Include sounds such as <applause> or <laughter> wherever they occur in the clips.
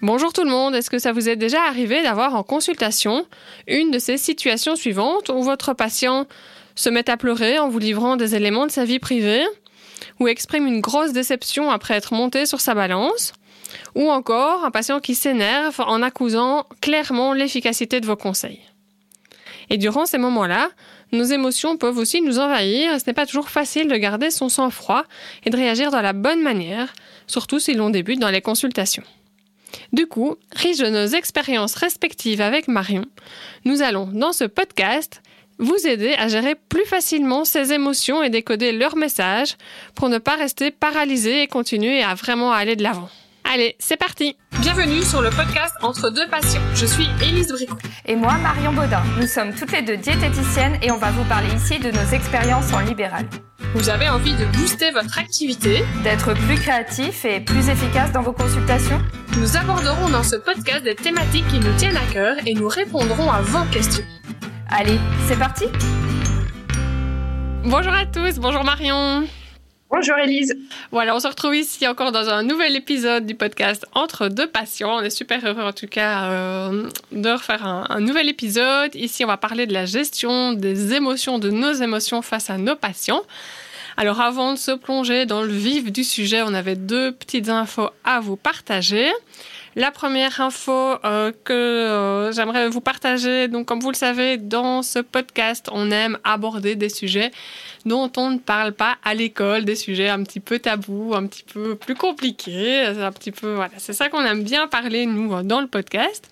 Bonjour tout le monde, est-ce que ça vous est déjà arrivé d'avoir en consultation une de ces situations suivantes où votre patient se met à pleurer en vous livrant des éléments de sa vie privée, ou exprime une grosse déception après être monté sur sa balance, ou encore un patient qui s'énerve en accusant clairement l'efficacité de vos conseils? Et durant ces moments-là, nos émotions peuvent aussi nous envahir et ce n'est pas toujours facile de garder son sang-froid et de réagir de la bonne manière, surtout si l'on débute dans les consultations. Du coup, riche de nos expériences respectives avec Marion, nous allons, dans ce podcast, vous aider à gérer plus facilement ces émotions et décoder leurs messages pour ne pas rester paralysé et continuer à vraiment aller de l'avant. Allez, c'est parti Bienvenue sur le podcast Entre deux patients. Je suis Élise Bricot. Et moi, Marion Baudin. Nous sommes toutes les deux diététiciennes et on va vous parler ici de nos expériences en libéral. Vous avez envie de booster votre activité D'être plus créatif et plus efficace dans vos consultations Nous aborderons dans ce podcast des thématiques qui nous tiennent à cœur et nous répondrons à vos questions. Allez, c'est parti Bonjour à tous, bonjour Marion Bonjour Elise. Voilà, on se retrouve ici encore dans un nouvel épisode du podcast Entre deux patients. On est super heureux en tout cas euh, de refaire un, un, nouvel épisode. Ici, on va parler de la gestion des émotions, de nos émotions face à nos patients. Alors avant de se plonger dans le vif du sujet, on avait deux petites infos à vous partager. La première info euh, que euh, j'aimerais vous partager, donc comme vous le savez, dans ce podcast, on aime aborder des sujets dont on ne parle pas à l'école, des sujets un petit peu tabous, un petit peu plus compliqués, un petit peu voilà, c'est ça qu'on aime bien parler nous dans le podcast.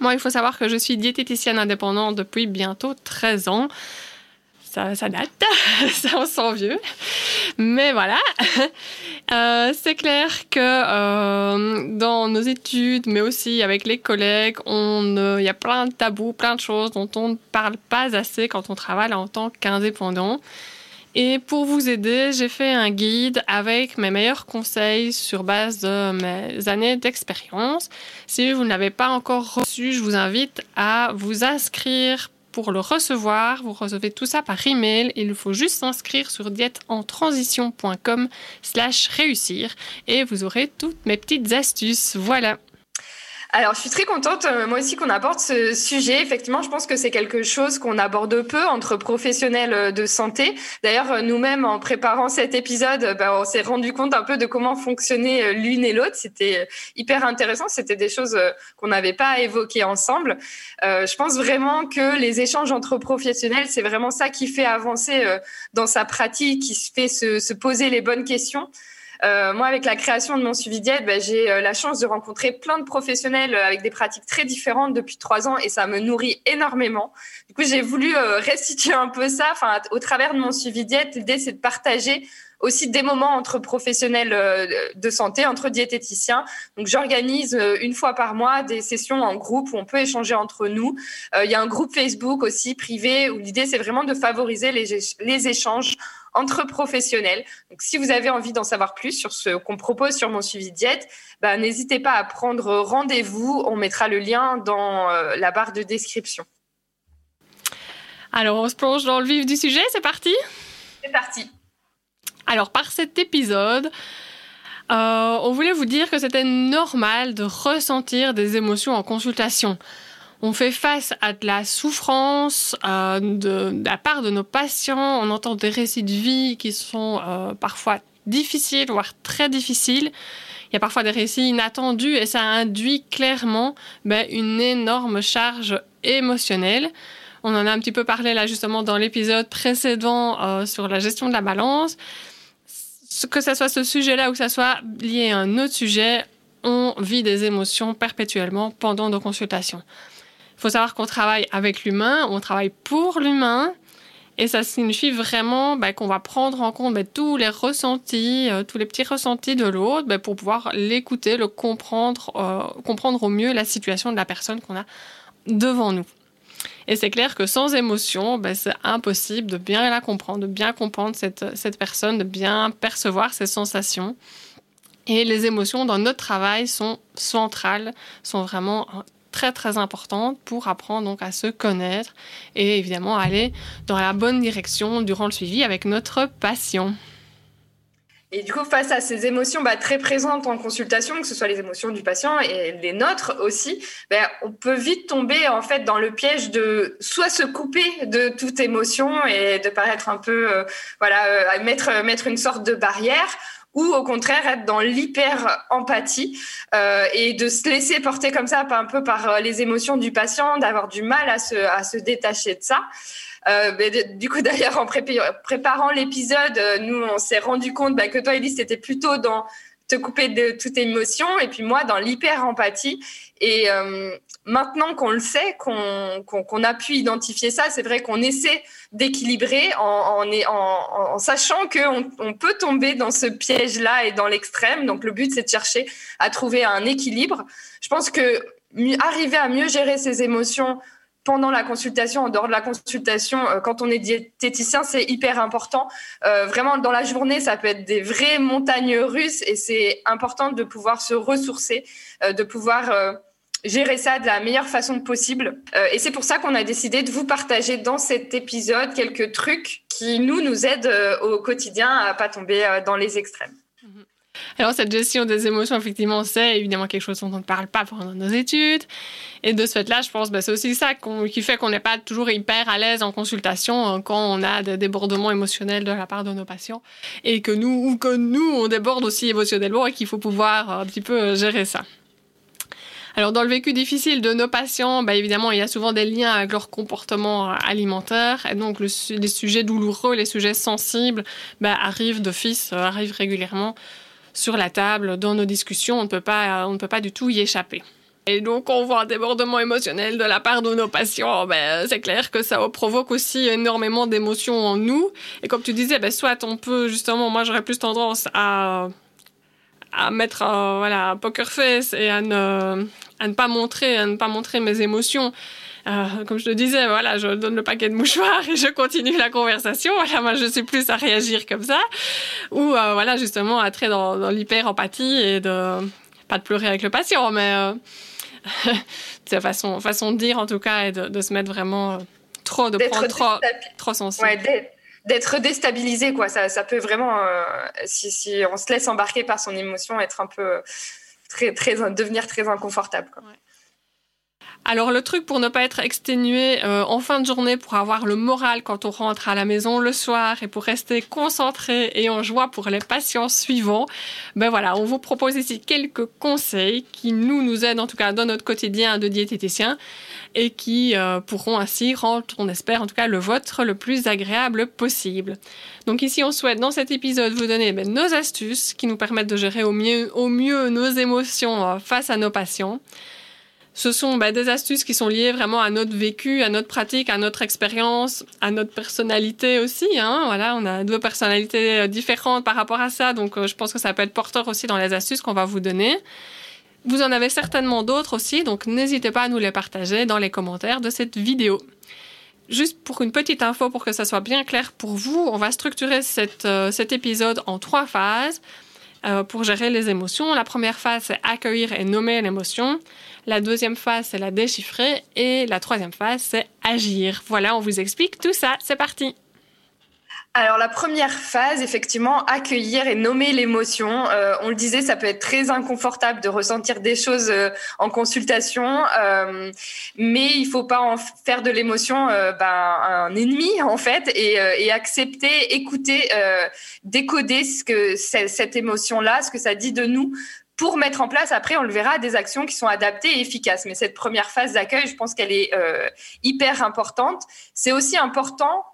Moi, il faut savoir que je suis diététicienne indépendante depuis bientôt 13 ans ça, date, <laughs> ça on sent vieux. Mais voilà, <laughs> euh, c'est clair que euh, dans nos études, mais aussi avec les collègues, il y a plein de tabous, plein de choses dont on ne parle pas assez quand on travaille en tant qu'indépendant. Et pour vous aider, j'ai fait un guide avec mes meilleurs conseils sur base de mes années d'expérience. Si vous ne l'avez pas encore reçu, je vous invite à vous inscrire pour le recevoir, vous recevez tout ça par email. Il faut juste s'inscrire sur dièteentransition.com slash réussir et vous aurez toutes mes petites astuces. Voilà. Alors, je suis très contente, euh, moi aussi, qu'on aborde ce sujet. Effectivement, je pense que c'est quelque chose qu'on aborde peu entre professionnels euh, de santé. D'ailleurs, euh, nous-mêmes, en préparant cet épisode, bah, on s'est rendu compte un peu de comment fonctionnait l'une et l'autre. C'était hyper intéressant. C'était des choses qu'on n'avait pas évoquées ensemble. Je pense vraiment que les échanges entre professionnels, c'est vraiment ça qui fait avancer dans sa pratique, qui fait se, se poser les bonnes questions. Euh, moi, avec la création de mon suivi diète, ben, j'ai euh, la chance de rencontrer plein de professionnels euh, avec des pratiques très différentes depuis trois ans et ça me nourrit énormément. Du coup, j'ai voulu <laughs> restituer un peu ça. Enfin, au travers de mon suivi diète, l'idée c'est de partager aussi des moments entre professionnels de santé, entre diététiciens. Donc, j'organise une fois par mois des sessions en groupe où on peut échanger entre nous. Il y a un groupe Facebook aussi privé où l'idée, c'est vraiment de favoriser les échanges entre professionnels. Donc, si vous avez envie d'en savoir plus sur ce qu'on propose sur mon suivi diète, bah, n'hésitez pas à prendre rendez-vous. On mettra le lien dans euh, la barre de description. Alors, on se plonge dans le vif du sujet. C'est parti? C'est parti. Alors, par cet épisode, euh, on voulait vous dire que c'était normal de ressentir des émotions en consultation on fait face à de la souffrance euh, de, la part de nos patients. On entend des récits de vie qui sont euh, parfois difficiles, voire très difficiles. Il y a parfois des récits inattendus et ça induit clairement ben, une énorme charge émotionnelle. On en a un petit peu parlé là justement dans l'épisode précédent euh, sur la gestion de la balance. Que ce soit ce sujet-là ou que ce soit lié à un autre sujet, on vit des émotions perpétuellement pendant nos consultations. Il faut savoir qu'on travaille avec l'humain, on travaille pour l'humain. Et ça signifie vraiment bah, qu'on va prendre en compte bah, tous les ressentis, euh, tous les petits ressentis de l'autre bah, pour pouvoir l'écouter, le comprendre, euh, comprendre au mieux la situation de la personne qu'on a devant nous. Et c'est clair que sans émotion, c'est impossible de bien la comprendre, de bien comprendre cette, cette personne, de bien percevoir ses sensations. Et les émotions dans notre travail sont centrales, sont vraiment très très importante pour apprendre donc à se connaître et évidemment aller dans la bonne direction durant le suivi avec notre patient. Et du coup, face à ces émotions bah, très présentes en consultation, que ce soit les émotions du patient et les nôtres aussi, bah, on peut vite tomber en fait dans le piège de soit se couper de toute émotion et de paraître un peu, euh, voilà, euh, mettre mettre une sorte de barrière, ou au contraire être dans l'hyper empathie euh, et de se laisser porter comme ça un peu par euh, les émotions du patient, d'avoir du mal à se, à se détacher de ça. Euh, du coup, <laughs> d'ailleurs, en préparant l'épisode, euh, nous, on s'est rendu compte bah, que toi, Elise, c'était plutôt dans te couper de toute émotion et puis moi, dans l'hyper-empathie. Et euh, maintenant qu'on le sait, qu'on a pu identifier ça, c'est vrai qu'on essaie d'équilibrer en, en, en, sachant qu'on on peut tomber dans ce piège-là et dans l'extrême. Donc, le but, c'est de chercher à trouver un équilibre. Je pense que arriver à mieux gérer ses émotions pendant la consultation, en dehors de la consultation, euh, quand on est diététicien, c'est hyper important. Euh, vraiment, dans la journée, ça peut être des vraies montagnes russes et c'est important de pouvoir se ressourcer, euh, de pouvoir gérer ça de la meilleure façon possible. et c'est pour ça qu'on a décidé de vous partager dans cet épisode quelques trucs qui nous nous aident au quotidien à pas tomber dans les extrêmes. Alors, cette gestion des émotions, effectivement, c'est évidemment quelque chose dont on ne parle pas pendant nos études. Et de ce fait-là, je pense que bah, c'est aussi ça qui fait qu'on n'est pas toujours hyper à l'aise en consultation hein, quand on a des débordements émotionnels de la part de nos patients. Et que nous, ou que nous, on déborde aussi émotionnellement et qu'il faut pouvoir euh, un petit peu euh, gérer ça. Alors, dans le vécu difficile de nos patients, bah, évidemment, il y a souvent des liens avec leur comportement euh, alimentaire. Et donc, les sujets douloureux, les sujets sensibles bah, arrivent d'office, arrivent régulièrement sur la table, dans nos discussions, on ne peut pas, on ne peut pas du tout y échapper. Et donc, on voit un débordement émotionnel de la part de nos patients. Ben, c'est clair que ça provoque aussi énormément d'émotions en nous. Et comme tu disais, ben, soit on peut, justement, moi, j'aurais plus tendance à, à mettre voilà, un poker face et à ne, à ne pas montrer, à ne pas montrer mes émotions. Euh, comme je te disais, voilà, je donne le paquet de mouchoirs et je continue la conversation. Voilà, moi, je suis plus à réagir comme ça. Ou, euh, voilà, justement, à très dans, dans l'hyper-empathie et de, pas de pleurer avec le patient, mais, euh, <laughs> c'est façon, façon de dire, en tout cas, et de, de se mettre vraiment euh, trop, de prendre trop, trop sensible. Ouais, d'être déstabilisé, quoi. Ça, ça peut vraiment, si, si, on se laisse embarquer par son émotion, être un peu, très, très, devenir très inconfortable, quoi. Alors le truc pour ne pas être exténué euh, en fin de journée, pour avoir le moral quand on rentre à la maison le soir et pour rester concentré et en joie pour les patients suivants, ben voilà, on vous propose ici quelques conseils qui nous nous aident en tout cas dans notre quotidien de diététicien et qui euh, pourront ainsi rendre, on espère en tout cas, le vôtre le plus agréable possible. Donc ici, on souhaite dans cet épisode vous donner ben, nos astuces qui nous permettent de gérer au mieux, au mieux nos émotions euh, face à nos patients. Ce sont bah, des astuces qui sont liées vraiment à notre vécu, à notre pratique, à notre expérience, à notre personnalité aussi. Hein. Voilà, on a deux personnalités euh, différentes par rapport à ça, donc euh, je pense que ça peut être porteur aussi dans les astuces qu'on va vous donner. Vous en avez certainement d'autres aussi, donc n'hésitez pas à nous les partager dans les commentaires de cette vidéo. Juste pour une petite info, pour que ça soit bien clair pour vous, on va structurer euh, cet épisode en trois phases pour gérer les émotions. La première phase, c'est accueillir et nommer l'émotion. La deuxième phase, c'est la déchiffrer. Et la troisième phase, c'est agir. Voilà, on vous explique tout ça. C'est parti. Alors la première phase, effectivement, accueillir et nommer l'émotion. Euh, on le disait, ça peut être très inconfortable de ressentir des choses euh, en consultation, euh, mais il faut pas en faire de l'émotion ben, un ennemi en fait, et, accepter, écouter, décoder ce que cette émotion-là, ce que ça dit de nous pour mettre en place, après, on le verra, des actions qui sont adaptées et efficaces. Mais cette première phase d'accueil, je pense qu'elle est hyper importante. C'est aussi important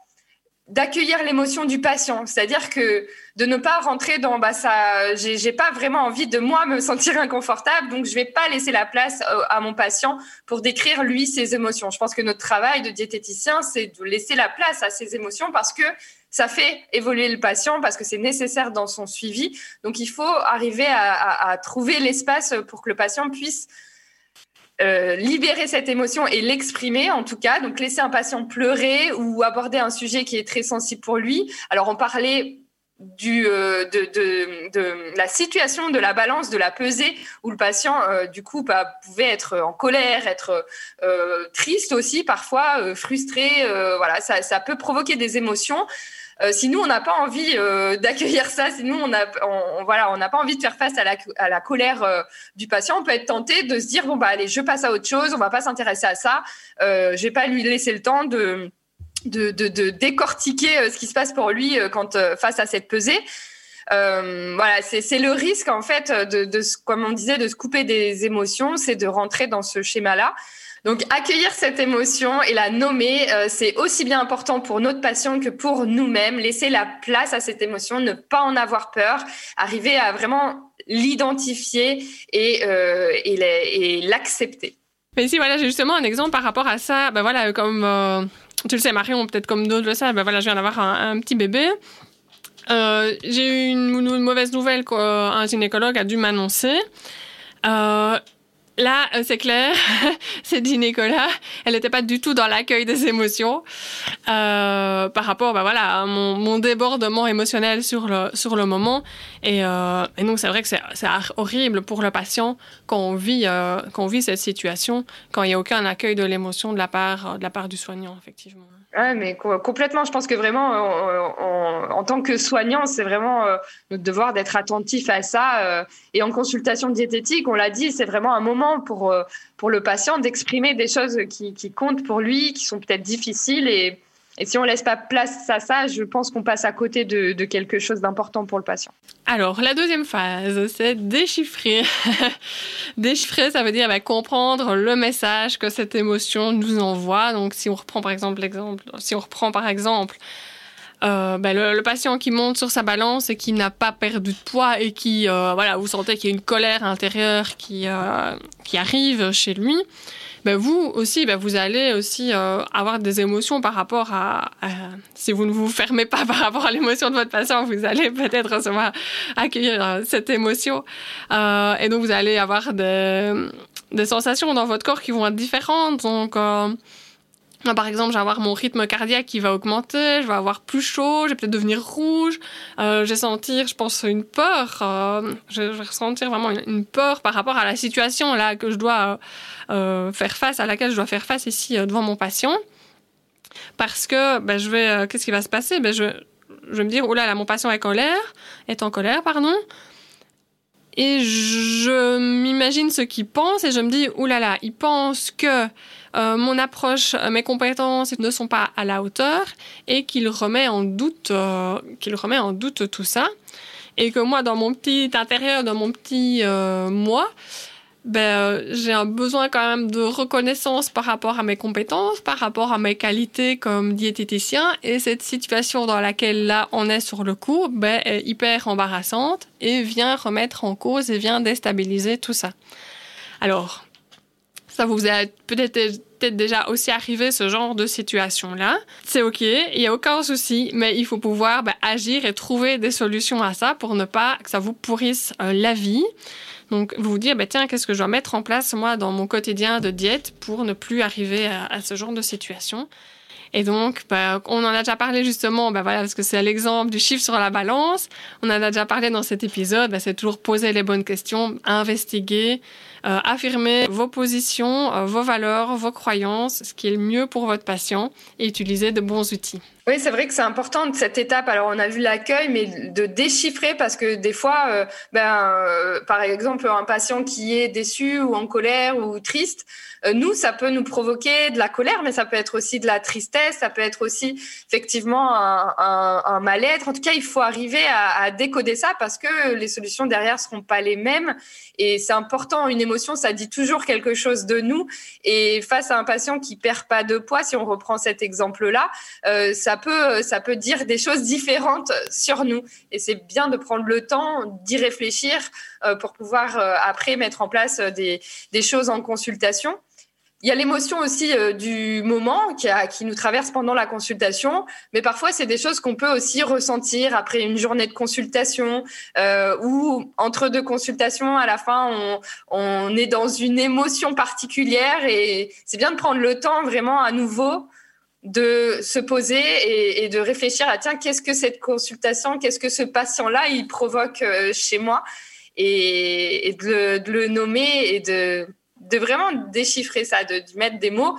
d'accueillir l'émotion du patient, c'est-à-dire que de ne pas rentrer dans bah ça, j'ai pas vraiment envie de moi me sentir inconfortable, donc je vais pas laisser la place euh, à mon patient pour décrire lui ses émotions. Je pense que notre travail de diététicien, c'est de laisser la place à ses émotions parce que ça fait évoluer le patient parce que c'est nécessaire dans son suivi. Donc, il faut arriver à, trouver l'espace pour que le patient puisse euh, libérer cette émotion et l'exprimer en tout cas. Donc, laisser un patient pleurer ou aborder un sujet qui est très sensible pour lui. Alors, on parlait euh, de, la situation de la balance, de la pesée, où le patient, euh, du coup, bah, pouvait être en colère, être triste aussi, parfois frustré. voilà, ça, peut provoquer des émotions. Euh, si nous, on n'a pas envie euh, d'accueillir ça, si nous, on n'a on, pas envie de faire face à la, colère euh, du patient, on peut être tenté de se dire bon bah allez, je passe à autre chose, on va pas s'intéresser à ça, je vais pas lui laisser le temps de décortiquer ce qui se passe pour lui quand face à cette pesée. voilà, c'est le risque en fait de, comme on disait, de se couper des émotions, c'est de rentrer dans ce schéma-là. Donc accueillir cette émotion et la nommer, euh, c'est aussi bien important pour notre patient que pour nous-mêmes. Laisser la place à cette émotion, ne pas en avoir peur, arriver à vraiment l'identifier et, euh, et l'accepter. Mais ici, voilà, j'ai justement un exemple par rapport à ça. Ben voilà, comme euh, tu le sais, Marion, peut-être comme d'autres le savent, ben voilà, je viens d'avoir un, petit bébé. J'ai eu une, mauvaise nouvelle qu'un gynécologue a dû m'annoncer. Là, euh, c'est clair, <laughs> c'est dit Nicolas, elle n'était pas du tout dans l'accueil des émotions euh, par rapport bah, voilà, à mon, mon, débordement émotionnel sur le, sur le moment. Et, euh, et donc, c'est vrai que c'est horrible pour le patient quand on vit, euh, quand on vit cette situation, quand il n'y a aucun accueil de l'émotion de, la part, de la part du soignant, effectivement. Ouais, mais complètement. Je pense que vraiment, en, en tant que soignant, c'est vraiment euh, notre devoir d'être attentif à ça. Euh, et en consultation diététique, on l'a dit, c'est vraiment un moment pour, euh, pour le patient d'exprimer des choses qui, qui, comptent pour lui, qui sont peut-être difficiles. Et, et si on laisse pas place à ça, je pense qu'on passe à côté de, de quelque chose d'important pour le patient. Alors, la deuxième phase, c'est déchiffrer. <laughs> déchiffrer, ça veut dire bah, comprendre le message que cette émotion nous envoie. Donc, si on reprend par exemple l'exemple, si on reprend par exemple euh, bah, le, patient qui monte sur sa balance et qui n'a pas perdu de poids et qui, euh, voilà, vous sentez qu'il y a une colère intérieure qui, euh, arrive chez lui ben vous aussi, ben vous allez aussi avoir des émotions par rapport à, si vous ne vous fermez pas <laughs> par rapport à l'émotion de votre patient, vous allez peut-être recevoir accueillir cette émotion, et donc vous allez avoir des, des sensations dans votre corps qui vont être différentes. Donc par exemple, je vais avoir mon rythme cardiaque qui va augmenter, je vais avoir plus chaud, je vais peut-être devenir rouge, euh, je vais sentir, je pense, une peur, euh, je, vais ressentir vraiment une, peur par rapport à la situation là que je dois euh, faire face, à laquelle je dois faire face ici euh, devant mon patient. Parce que ben, je vais, euh, qu'est-ce qui va se passer? Ben, je, je vais me dire, oh là là, mon patient est, colère, est en colère, pardon. Et je m'imagine ce qu'il pense et je me dis, oh là là, il pense que euh, mon approche, euh, mes compétences ne sont pas à la hauteur et qu'il remet en doute, euh, qu'il remet en doute tout ça. Et que moi, dans mon petit intérieur, dans mon petit moi, ben, j'ai un besoin quand même de reconnaissance par rapport à mes compétences, par rapport à mes qualités comme diététicien. Et cette situation dans laquelle là on est sur le coup, ben, est hyper embarrassante et vient remettre en cause et vient déstabiliser tout ça. Alors, ça vous a peut-être déjà aussi arrivé ce genre de situation-là. C'est OK, il n'y a aucun souci, mais il faut pouvoir bah, agir et trouver des solutions à ça pour ne pas que ça vous pourrisse euh, la vie. Donc, vous vous dire, bah, tiens, qu'est-ce que je dois mettre en place, moi, dans mon quotidien de diète pour ne plus arriver à, ce genre de situation? Et donc, bah, on en a déjà parlé justement, bah, voilà, parce que c'est l'exemple du chiffre sur la balance. On en a déjà parlé dans cet épisode. Bah, c'est toujours poser les bonnes questions, investiguer, euh, affirmer vos positions, euh, vos valeurs, vos croyances, ce qui est le mieux pour votre patient et utiliser de bons outils. Oui, c'est vrai que c'est important de cette étape. Alors, on a vu l'accueil, mais de déchiffrer parce que des fois, euh, ben, par exemple, un patient qui est déçu ou en colère ou triste, nous, ça peut nous provoquer de la colère, mais ça peut être aussi de la tristesse, ça peut être aussi effectivement un, un, mal-être. En tout cas, il faut arriver à, à, décoder ça parce que les solutions derrière seront pas les mêmes. Et c'est important, une émotion, ça dit toujours quelque chose de nous. Et face à un patient qui perd pas de poids, si on reprend cet exemple-là, euh, ça peut ça peut dire des choses différentes sur nous. Et c'est bien de prendre le temps d'y réfléchir euh, pour pouvoir euh, après mettre en place des, choses en consultation. Il y a l'émotion aussi euh, du moment qui, nous traverse pendant la consultation, mais parfois c'est des choses qu'on peut aussi ressentir après une journée de consultation euh, ou entre deux consultations, à la fin on est dans une émotion particulière et c'est bien de prendre le temps vraiment à nouveau de se poser et, de réfléchir à tiens qu'est-ce que cette consultation, qu'est-ce que ce patient-là il provoque euh, chez moi et, de, le nommer et de vraiment déchiffrer ça, de, mettre des mots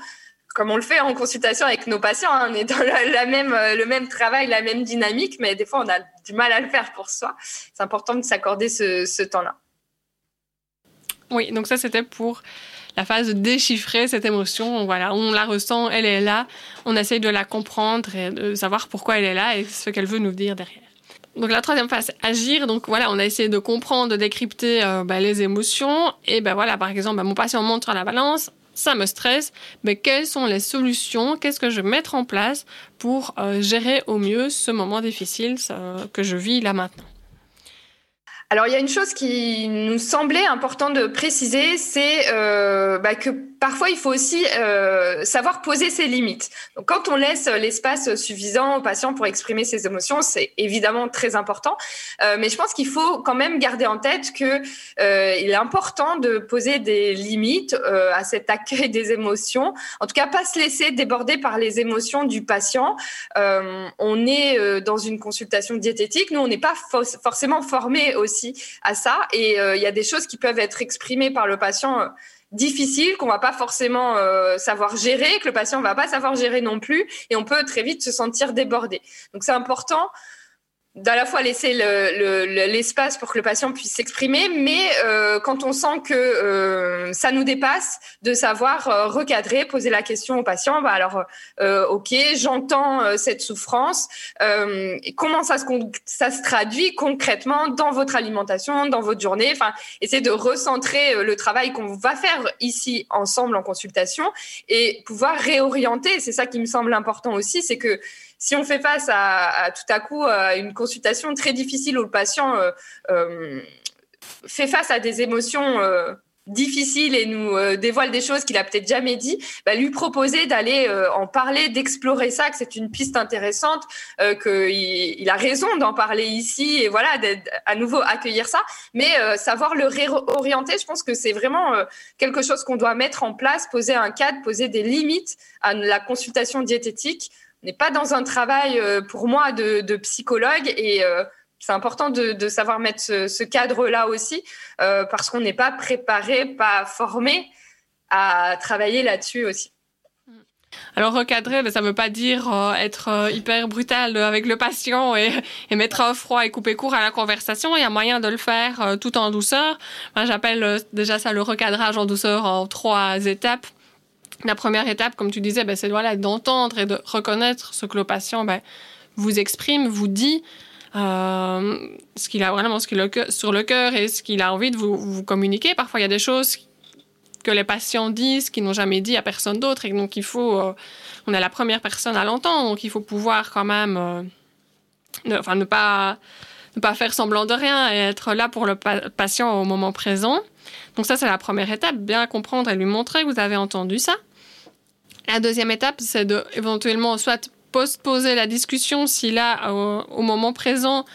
comme on le fait en consultation avec nos patients, hein, on est dans même, le même travail, la même dynamique, mais des fois on a du mal à le faire pour soi. C'est important de s'accorder ce temps-là. Oui, donc ça c'était pour la phase de déchiffrer cette émotion. Voilà, on la ressent, elle est là, on essaye de la comprendre et de savoir pourquoi elle est là et ce qu'elle veut nous dire derrière. Donc la troisième phase, agir. Donc voilà, on a essayé de comprendre, de décrypter euh, bah, les émotions. Et ben voilà, par exemple, bah, mon patient monte sur la balance, ça me stresse. Mais quelles sont les solutions? Qu'est-ce que je vais mettre en place pour euh, gérer au mieux ce moment difficile que je vis là maintenant? Alors, il y a une chose qui nous semblait important de préciser, c'est euh, bah, que parfois, il faut aussi euh, savoir poser ses limites. Donc, quand on laisse l'espace suffisant au patient pour exprimer ses émotions, c'est évidemment très important. Euh, mais je pense qu'il faut quand même garder en tête que euh, il est important de poser des limites euh, à cet accueil des émotions. En tout cas, pas se laisser déborder par les émotions du patient. Euh, on est dans une consultation diététique. Nous, on n'est pas forcément formé aussi à ça. Et il y a des choses qui peuvent être exprimées par le patient difficile qu'on va pas forcément euh, savoir gérer, que le patient va pas savoir gérer non plus, et on peut très vite se sentir débordé. Donc c'est important d'à la fois laisser l'espace le, pour que le patient puisse s'exprimer, mais euh, quand on sent que euh, ça nous dépasse, de savoir euh, recadrer, poser la question au patient. Bah alors, euh, ok, j'entends euh, cette souffrance. comment ça se, ça se traduit concrètement dans votre alimentation, dans votre journée? Enfin, essayer de recentrer le travail qu'on va faire ici ensemble en consultation et pouvoir réorienter. C'est ça qui me semble important aussi, c'est que si on fait face à, tout à coup à une consultation très difficile où le patient euh, euh, fait face à des émotions euh, difficiles et nous dévoile des choses qu'il a peut-être jamais dit, bah, lui proposer d'aller en parler, d'explorer ça, que c'est une piste intéressante, qu'il il a raison d'en parler ici et voilà, à nouveau accueillir ça, mais savoir le réorienter, je pense que c'est vraiment quelque chose qu'on doit mettre en place, poser un cadre, poser des limites à la consultation diététique n'est pas dans un travail euh, pour moi de, psychologue et euh, c'est important de, savoir mettre ce, cadre-là aussi euh, parce qu'on n'est pas préparé, pas formé à travailler là-dessus aussi. Alors recadrer, ça ne veut pas dire être hyper brutal avec le patient et, mettre froid et couper court à la conversation. Il y a moyen de le faire tout en douceur. J'appelle déjà ça le recadrage en douceur en trois étapes. La première étape, comme tu disais, ben, c'est voilà, d'entendre et de reconnaître ce que le patient ben, vous exprime, vous dit, euh, ce qu'il a vraiment ce qu'il a sur le cœur et ce qu'il a envie de vous, vous, communiquer. Parfois, il y a des choses que les patients disent qu'ils n'ont jamais dit à personne d'autre et donc il faut, euh, on est la première personne à l'entendre, donc il faut pouvoir quand même, euh, ne, enfin, ne pas, ne pas faire semblant de rien et être là pour le patient au moment présent. Donc ça, c'est la première étape, bien comprendre et lui montrer que vous avez entendu ça. La deuxième étape, c'est de éventuellement soit postposer la discussion si là, au, moment présent,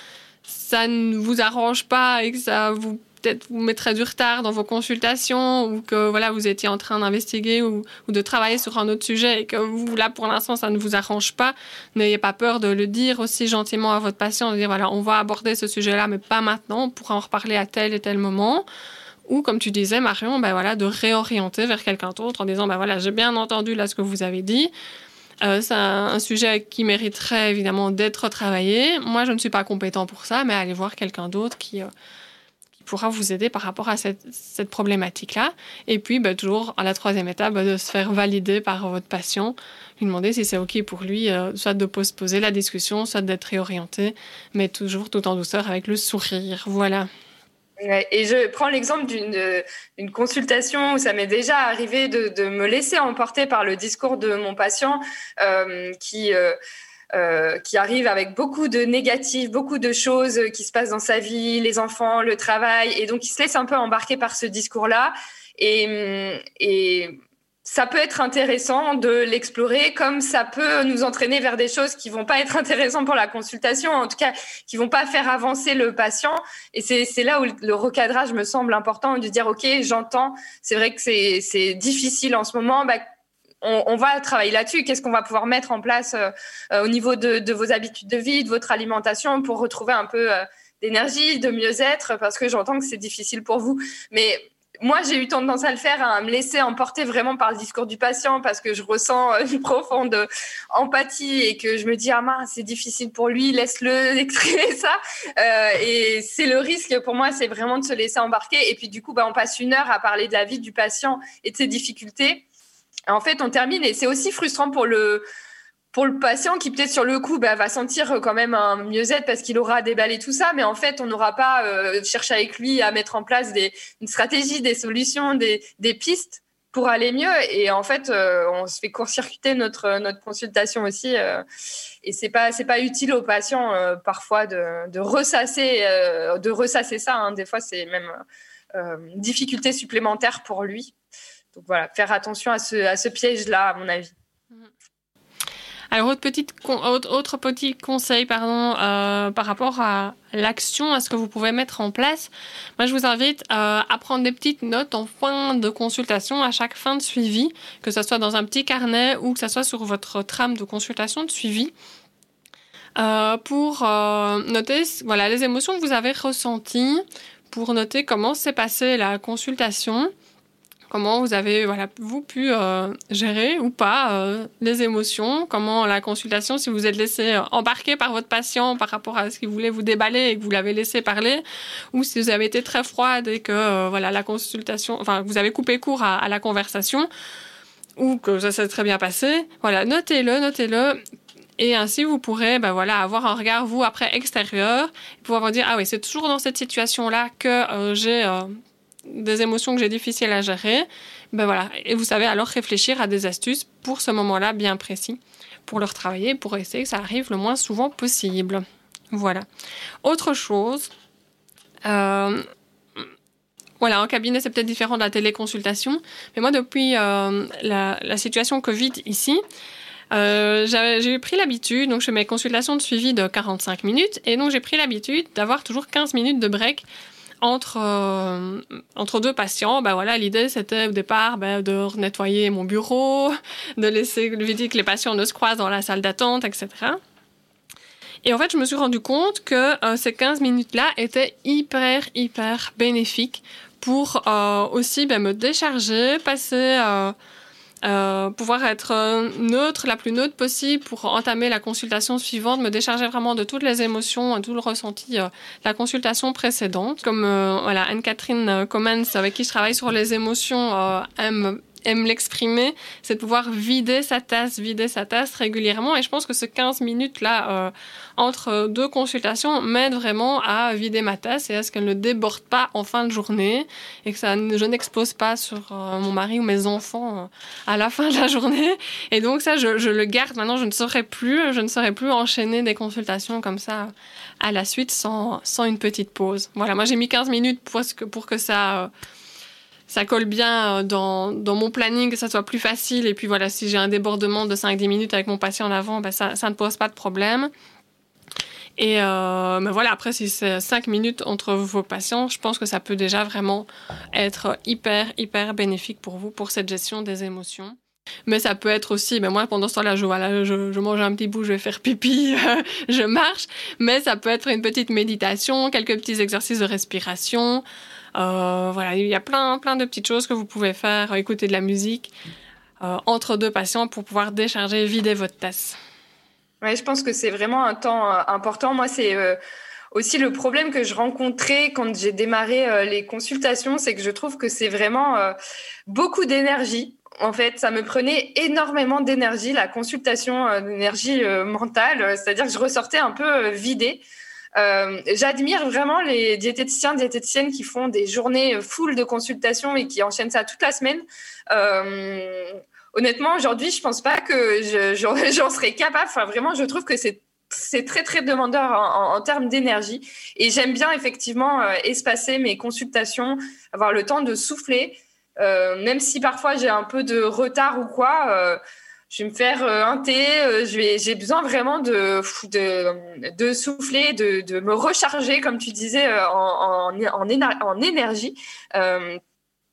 ça ne vous arrange pas et que ça vous peut-être vous mettrait du retard dans vos consultations ou que voilà vous étiez en train d'investiguer ou, ou, de travailler sur un autre sujet et que vous là pour l'instant ça ne vous arrange pas, n'ayez pas peur de le dire aussi gentiment à votre patient, de dire voilà on va aborder ce sujet-là mais pas maintenant, on pourra en reparler à tel et tel moment ou comme tu disais Marion, ben voilà, de réorienter vers quelqu'un d'autre en disant ben voilà, j'ai bien entendu là ce que vous avez dit. Euh, c'est un, sujet qui mériterait évidemment d'être travaillé. Moi, je ne suis pas compétent pour ça, mais allez voir quelqu'un d'autre qui, euh, qui, pourra vous aider par rapport à cette, cette problématique-là. Et puis, ben, toujours à la troisième étape, ben, de se faire valider par votre patient, lui demander si c'est OK pour lui, euh, soit de postposer la discussion, soit d'être réorienté, mais toujours tout en douceur avec le sourire. Voilà et je prends l'exemple d'une consultation où ça m'est déjà arrivé de, de, me laisser emporter par le discours de mon patient euh, qui, euh, euh, qui arrive avec beaucoup de négatifs, beaucoup de choses qui se passent dans sa vie, les enfants, le travail, et donc il se laisse un peu embarquer par ce discours-là. Et, et ça peut être intéressant de l'explorer, comme ça peut nous entraîner vers des choses qui vont pas être intéressantes pour la consultation, en tout cas qui vont pas faire avancer le patient. Et c'est là où le recadrage me semble important de dire ok, j'entends, c'est vrai que c'est difficile en ce moment. Bah, on, va travailler là-dessus. Qu'est-ce qu'on va pouvoir mettre en place euh, au niveau de, de, vos habitudes de vie, de votre alimentation pour retrouver un peu euh, d'énergie, de mieux-être, parce que j'entends que c'est difficile pour vous. Mais moi, j'ai eu tendance à le faire, à me laisser emporter vraiment par le discours du patient parce que je ressens une profonde empathie et que je me dis, ah mince, c'est difficile pour lui, laisse-le <laughs> exprimer ça. Euh, et c'est le risque pour moi, c'est vraiment de se laisser embarquer. Et puis, du coup, bah, on passe une heure à parler de la vie du patient et de ses difficultés. En fait, on termine et c'est aussi frustrant pour le, pour le patient qui peut-être sur le coup bah, va sentir quand même un mieux-être parce qu'il aura déballé tout ça, mais en fait on n'aura pas euh, cherché avec lui à mettre en place des, une stratégie, des solutions, des, des pistes pour aller mieux. Et en fait euh, on se fait court-circuiter notre notre consultation aussi, euh, et c'est pas c'est pas utile au patient euh, parfois de, de ressasser de ressasser ça. Hein. Des fois c'est même une difficulté supplémentaire pour lui. Donc voilà, faire attention à ce à ce piège là à mon avis. Alors, autre, petite, autre, petit conseil pardon, euh, par rapport à l'action, à ce que vous pouvez mettre en place. Moi, je vous invite euh, à prendre des petites notes en fin de consultation, à chaque fin de suivi, que ce soit dans un petit carnet ou que ce soit sur votre trame de consultation de suivi. Euh, pour noter voilà, les émotions que vous avez ressenties, pour noter comment s'est passée la consultation, comment vous avez voilà vous pu euh, gérer ou pas euh, les émotions, comment la consultation, si vous êtes laissé euh, embarquer par votre patient par rapport à ce qu'il voulait vous déballer et que vous l'avez laissé parler, ou si vous avez été très froide et que voilà la consultation, enfin vous avez coupé court à, la conversation ou que ça s'est très bien passé, voilà notez-le, notez-le. Et ainsi, vous pourrez ben voilà, avoir un regard, vous, après, extérieur, et pouvoir vous dire, ah oui, c'est toujours dans cette situation-là que j'ai des émotions que j'ai difficiles à gérer, ben voilà. Et vous savez alors réfléchir à des astuces pour ce moment-là bien précis, pour le retravailler, pour essayer que ça arrive le moins souvent possible. Voilà. Autre chose, euh, voilà, en cabinet, c'est peut-être différent de la téléconsultation, mais moi, depuis euh, la, situation Covid ici, euh, j'ai pris l'habitude, donc je fais mes consultations de suivi de 45 minutes, et donc j'ai pris l'habitude d'avoir toujours 15 minutes de break entre, euh, entre deux patients, ben voilà, l'idée c'était au départ ben, de nettoyer mon bureau, de laisser éviter que les patients ne se croisent dans la salle d'attente, etc. Et en fait, je me suis rendu compte que euh, ces 15 minutes-là étaient hyper, hyper bénéfiques pour euh, aussi ben, me décharger, passer euh, pouvoir être euh, neutre, la plus neutre possible pour entamer la consultation suivante, me décharger vraiment de toutes les émotions, tout le ressenti euh, de la consultation précédente. Comme voilà, Anne-Catherine Commons, avec qui je travaille sur les émotions, aime aime l'exprimer, c'est de pouvoir vider sa tasse, vider sa tasse régulièrement. Et je pense que ce 15 minutes-là, euh, entre deux consultations, m'aide vraiment à vider ma tasse et à ce qu'elle ne déborde pas en fin de journée et que ça, je n'expose pas sur euh, mon mari ou mes enfants euh, à la fin de la journée. Et donc ça, je, je, le garde. Maintenant, je ne saurais plus, je ne saurais plus enchaîner des consultations comme ça à la suite sans, sans une petite pause. Voilà, moi j'ai mis 15 minutes pour que, pour que ça ça colle bien euh, dans, mon planning, que ça soit plus facile. Et puis voilà, si j'ai un débordement de 5-10 minutes avec mon patient en avant, ben ça, ne pose pas de problème. Et euh, mais voilà, après, si c'est 5 minutes entre vos patients, je pense que ça peut déjà vraiment être hyper, hyper bénéfique pour vous, pour cette gestion des émotions. Mais ça peut être aussi, ben moi pendant ce temps-là, je, voilà, je, mange un petit bout, je vais faire pipi, <laughs> je marche. Mais ça peut être une petite méditation, quelques petits exercices de respiration. Euh, voilà, il y a plein, plein de petites choses que vous pouvez faire, écouter de la musique euh, entre deux patients pour pouvoir décharger, vider votre tasse. Ouais, je pense que c'est vraiment un temps euh, important. Moi, c'est aussi le problème que je rencontrais quand j'ai démarré les consultations, c'est que je trouve que c'est vraiment beaucoup d'énergie. En fait, ça me prenait énormément d'énergie, la consultation d'énergie mentale, c'est-à-dire que je ressortais un peu vidée. Euh, j'admire vraiment les diététiciens, diététiciennes qui font des journées full de consultations et qui enchaînent ça toute la semaine. Euh, honnêtement, aujourd'hui, je pense pas que <laughs> j'en serais capable. Enfin, vraiment, je trouve que c'est très très demandeur en, termes d'énergie et j'aime bien effectivement euh, espacer mes consultations, avoir le temps de souffler, même si parfois j'ai un peu de retard ou quoi je vais me faire euh, un thé, euh, j'ai besoin vraiment de, de, souffler, de, de, me recharger, comme tu disais, euh, en, en, énergie.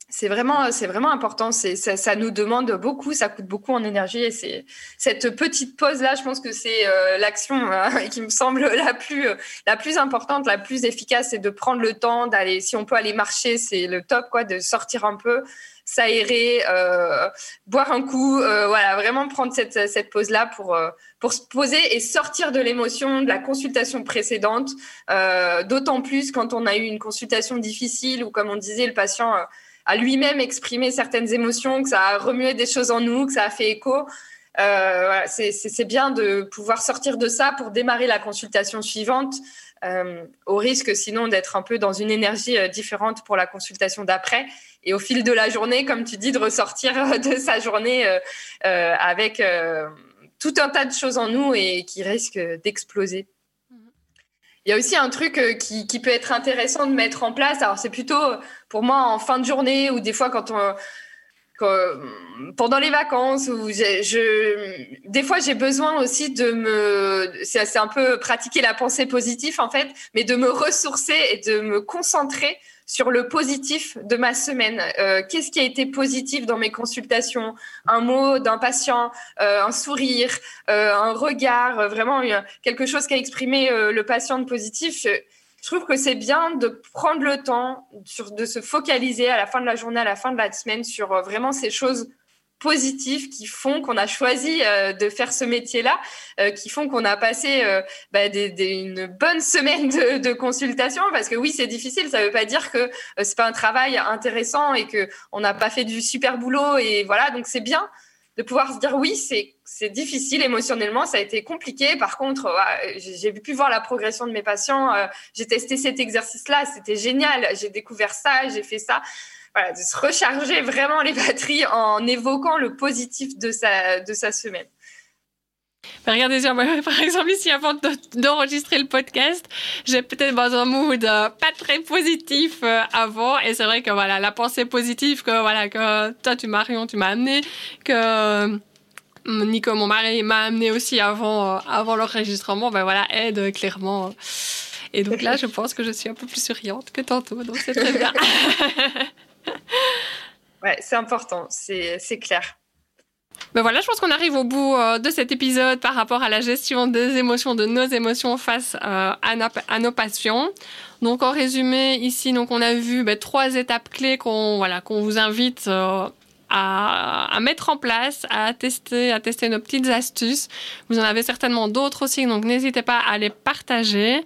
c'est vraiment, vraiment important. Ça, nous demande beaucoup, ça coûte beaucoup en énergie. Et cette petite pause là, je pense que c'est l'action hein, <laughs> qui me semble la plus, la plus importante, la plus efficace, c'est de prendre le temps d'aller. Si on peut aller marcher, c'est le top, quoi, de sortir un peu, s'aérer, euh, boire un coup, euh, voilà, vraiment prendre cette, cette pause là pour euh, pour se poser et sortir de l'émotion de la consultation précédente. D'autant plus quand on a eu une consultation difficile ou comme on disait, le patient a lui-même exprimé certaines émotions, que ça a remué des choses en nous, que ça a fait écho. C'est bien de pouvoir sortir de ça pour démarrer la consultation suivante, au risque sinon d'être un peu dans une énergie différente pour la consultation d'après. Et au fil de la journée, comme tu dis, de ressortir de sa journée avec tout un tas de choses en nous et qui risquent d'exploser. Il y a aussi un truc euh, qui, peut être intéressant de mettre en place. Alors, c'est plutôt pour moi en fin de journée ou des fois quand on. pendant les vacances, des fois j'ai besoin aussi de me, c'est un peu pratiquer la pensée positive en fait, mais de me ressourcer et de me concentrer sur le positif de ma semaine. Euh, qu'est-ce qui a été positif dans mes consultations? Un mot d'un patient, euh, un sourire, euh, un regard, vraiment quelque chose qui a exprimé le patient de positif. Je, trouve que c'est bien de prendre le temps de se focaliser à la fin de la journée, à la fin de la semaine sur vraiment ces choses positifs qui font qu'on a choisi euh, de faire ce métier-là, euh, qui font qu'on a passé euh, bah, une bonne semaine de, de, consultation. Parce que oui, c'est difficile. Ça ne veut pas dire que c'est pas un travail intéressant et que on n'a pas fait du super boulot. Et voilà, donc c'est bien de pouvoir se dire oui, c'est c'est difficile émotionnellement, ça a été compliqué. Par contre, j'ai pu voir la progression de mes patients. j'ai testé cet exercice-là, c'était génial. J'ai découvert ça, j'ai fait ça de se recharger vraiment les batteries en évoquant le positif de sa, de sa semaine. regardez, <laughs> par exemple, ici, avant d'enregistrer le podcast, j'ai peut-être dans un mood euh, pas très positif euh, avant. Et c'est vrai que voilà, la pensée positive que, voilà, que toi, tu Marion, tu m'as amené, que euh, Nico, mon mari, m'a amené aussi avant, avant l'enregistrement, ben voilà, aide clairement. Et donc là, je pense que je suis un peu plus souriante que tantôt, donc c'est très bien. <laughs> <laughs> ouais, c'est important, c'est clair. Ben voilà, je pense qu'on arrive au bout euh, de cet épisode par rapport à la gestion des émotions, de nos émotions face euh, à, nos patients. Donc en résumé, ici, donc on a vu ben, trois étapes clés qu'on voilà, qu'on vous invite euh, à, à, mettre en place, à tester, à tester nos petites astuces. Vous en avez certainement d'autres aussi, donc n'hésitez pas à les partager.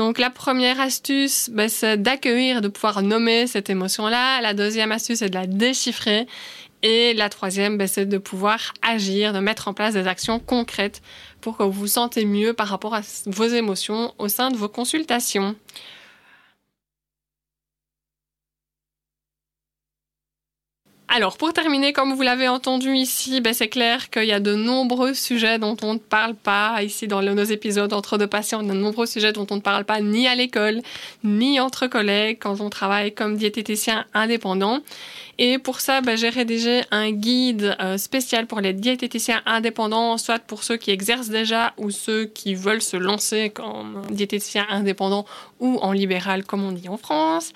Donc la première astuce, ben, c'est d'accueillir, de pouvoir nommer cette émotion-là. La deuxième astuce, c'est de la déchiffrer. Et la troisième, ben, c'est de pouvoir agir, de mettre en place des actions concrètes pour que vous vous sentez mieux par rapport à vos émotions au sein de vos consultations. Alors, pour terminer, comme vous l'avez entendu ici, ben, c'est clair qu'il y a de nombreux sujets dont on ne parle pas ici dans nos épisodes entre deux patients, de nombreux sujets dont on ne parle pas ni à l'école, ni entre collègues quand on travaille comme diététicien indépendant. Et pour ça, bah, j'ai rédigé un guide euh, spécial pour les diététiciens indépendants, soit pour ceux qui exercent déjà ou ceux qui veulent se lancer comme diététicien indépendant ou en libéral, comme on dit en France,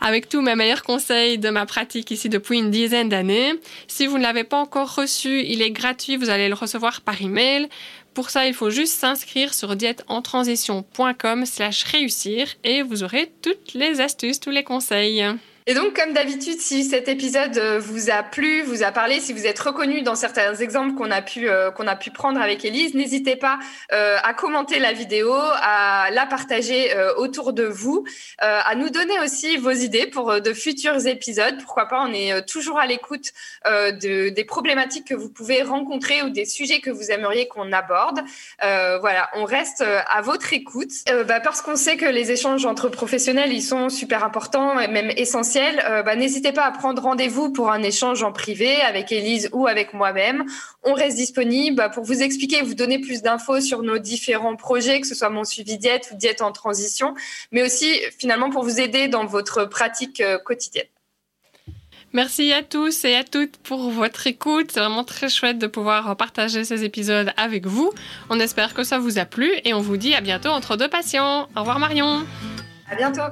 avec tous mes meilleurs conseils de ma pratique ici depuis une dizaine d'années. Si vous ne l'avez pas encore reçu, il est gratuit, vous allez le recevoir par email. Pour ça, il faut juste s'inscrire sur dièteentransition.com slash réussir et vous aurez toutes les astuces, tous les conseils. Et donc, comme d'habitude, si cet épisode euh, vous a plu, vous a parlé, si vous êtes reconnu dans certains exemples qu'on a pu euh, qu'on a pu prendre avec Elise, n'hésitez pas euh, à commenter la vidéo, à la partager autour de vous, à nous donner aussi vos idées pour de futurs épisodes. Pourquoi pas On est toujours à l'écoute de, des problématiques que vous pouvez rencontrer ou des sujets que vous aimeriez qu'on aborde. voilà, on reste à votre écoute bah, parce qu'on sait que les échanges entre professionnels ils sont super importants et même essentiels euh, bah, n'hésitez pas à prendre rendez-vous pour un échange en privé avec Elise ou avec moi-même. On reste disponible bah, pour vous expliquer, vous donner plus d'infos sur nos différents projets, que ce soit mon suivi diète ou diète en transition, mais aussi finalement pour vous aider dans votre pratique euh, quotidienne. Merci à tous et à toutes pour votre écoute. C'est vraiment très chouette de pouvoir partager ces épisodes avec vous. On espère que ça vous a plu et on vous dit à bientôt entre deux patients. Au revoir Marion. À bientôt.